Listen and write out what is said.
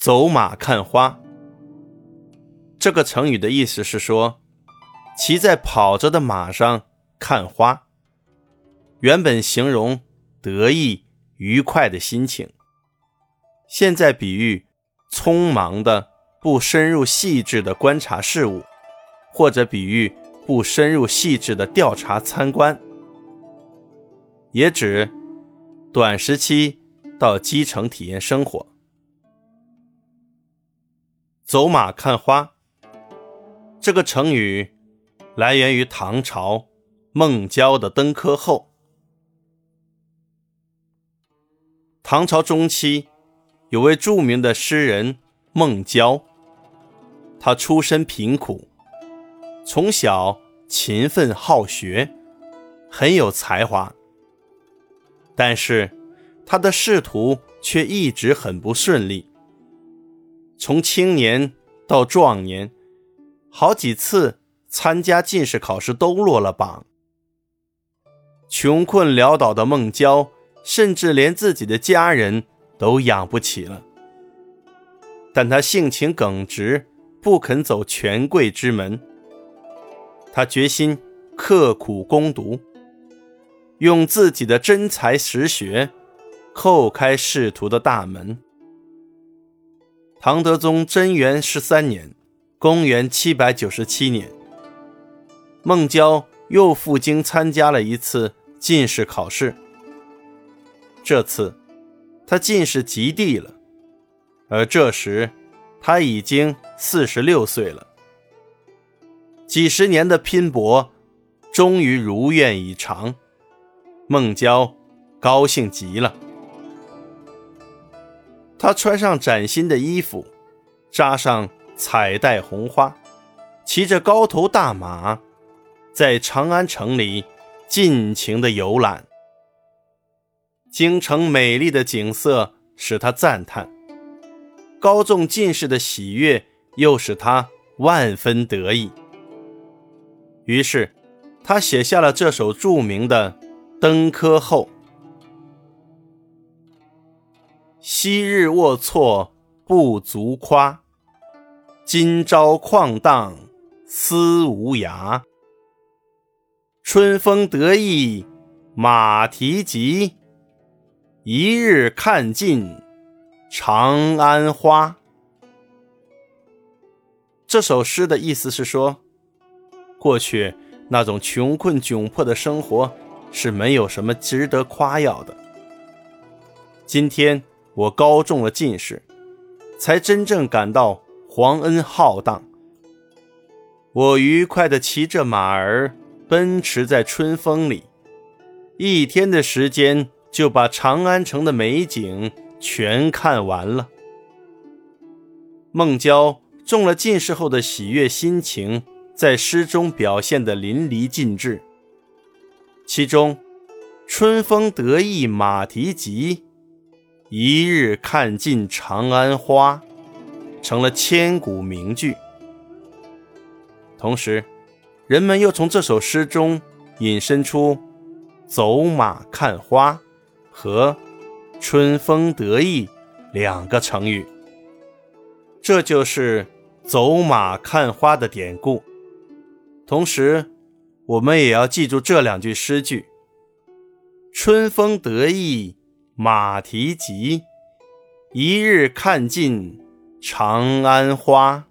走马看花。这个成语的意思是说，骑在跑着的马上看花。原本形容得意愉快的心情，现在比喻匆忙的、不深入细致的观察事物，或者比喻不深入细致的调查参观，也指短时期到基层体验生活。走马看花。这个成语来源于唐朝孟郊的《登科后》。唐朝中期，有位著名的诗人孟郊，他出身贫苦，从小勤奋好学，很有才华，但是他的仕途却一直很不顺利。从青年到壮年。好几次参加进士考试都落了榜，穷困潦倒的孟郊，甚至连自己的家人都养不起了。但他性情耿直，不肯走权贵之门。他决心刻苦攻读，用自己的真才实学，叩开仕途的大门。唐德宗贞元十三年。公元七百九十七年，孟郊又赴京参加了一次进士考试。这次，他进士及第了，而这时他已经四十六岁了。几十年的拼搏，终于如愿以偿，孟郊高兴极了。他穿上崭新的衣服，扎上。彩带红花，骑着高头大马，在长安城里尽情的游览。京城美丽的景色使他赞叹，高中进士的喜悦又使他万分得意。于是，他写下了这首著名的《登科后》：昔日龌龊不足夸。今朝旷荡思无涯，春风得意马蹄疾，一日看尽长安花。这首诗的意思是说，过去那种穷困窘迫的生活是没有什么值得夸耀的。今天我高中了进士，才真正感到。皇恩浩荡，我愉快地骑着马儿奔驰在春风里，一天的时间就把长安城的美景全看完了。孟郊中了进士后的喜悦心情，在诗中表现得淋漓尽致。其中“春风得意马蹄疾，一日看尽长安花”。成了千古名句。同时，人们又从这首诗中引申出“走马看花”和“春风得意”两个成语。这就是“走马看花”的典故。同时，我们也要记住这两句诗句：“春风得意马蹄疾，一日看尽。”长安花。